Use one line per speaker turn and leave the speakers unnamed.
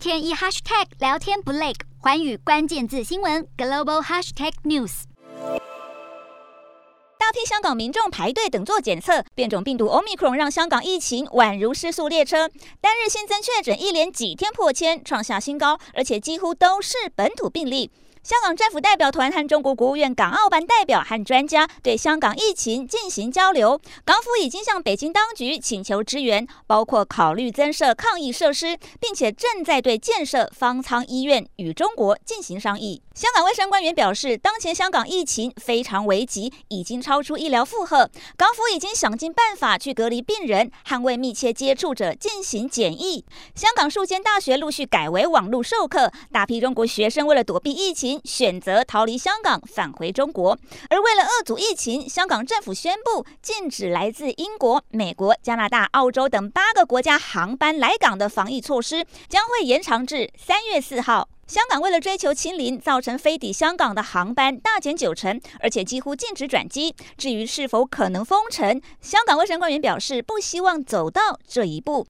天一 hashtag 聊天不累，环宇关键字新闻 global hashtag news。
大批香港民众排队等做检测，变种病毒 Omicron 让香港疫情宛如失速列车，单日新增确诊一连几天破千，创下新高，而且几乎都是本土病例。香港政府代表团和中国国务院港澳办代表和专家对香港疫情进行交流。港府已经向北京当局请求支援，包括考虑增设抗疫设施，并且正在对建设方舱医院与中国进行商议。香港卫生官员表示，当前香港疫情非常危急，已经超出医疗负荷。港府已经想尽办法去隔离病人，捍卫密切接触者进行检疫。香港数间大学陆续改为网络授课，大批中国学生为了躲避疫情选择逃离香港，返回中国。而为了遏阻疫情，香港政府宣布禁止来自英国、美国、加拿大、澳洲等八个国家航班来港的防疫措施将会延长至三月四号。香港为了追求清零，造成飞抵香港的航班大减九成，而且几乎禁止转机。至于是否可能封城，香港卫生官员表示不希望走到这一步。